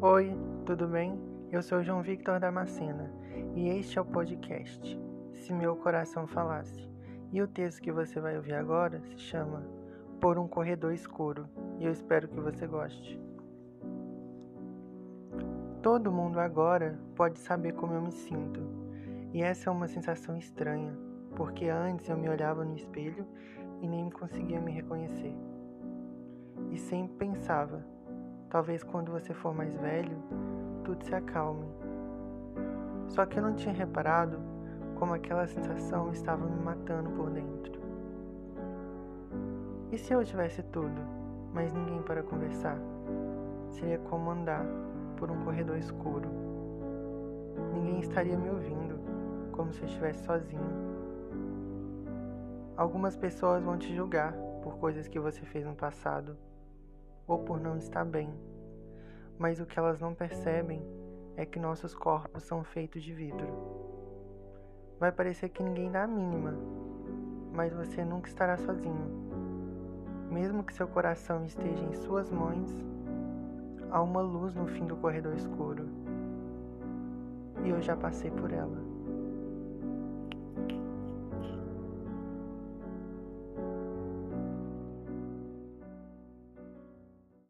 Oi, tudo bem? Eu sou João Victor Damascena e este é o podcast Se Meu Coração Falasse. E o texto que você vai ouvir agora se chama Por um Corredor Escuro e eu espero que você goste. Todo mundo agora pode saber como eu me sinto e essa é uma sensação estranha porque antes eu me olhava no espelho e nem conseguia me reconhecer. E sempre pensava Talvez quando você for mais velho, tudo se acalme. Só que eu não tinha reparado como aquela sensação estava me matando por dentro. E se eu tivesse tudo, mas ninguém para conversar? Seria como andar por um corredor escuro. Ninguém estaria me ouvindo, como se eu estivesse sozinho. Algumas pessoas vão te julgar por coisas que você fez no passado ou por não estar bem. Mas o que elas não percebem é que nossos corpos são feitos de vidro. Vai parecer que ninguém dá a mínima, mas você nunca estará sozinho. Mesmo que seu coração esteja em suas mãos, há uma luz no fim do corredor escuro. E eu já passei por ela.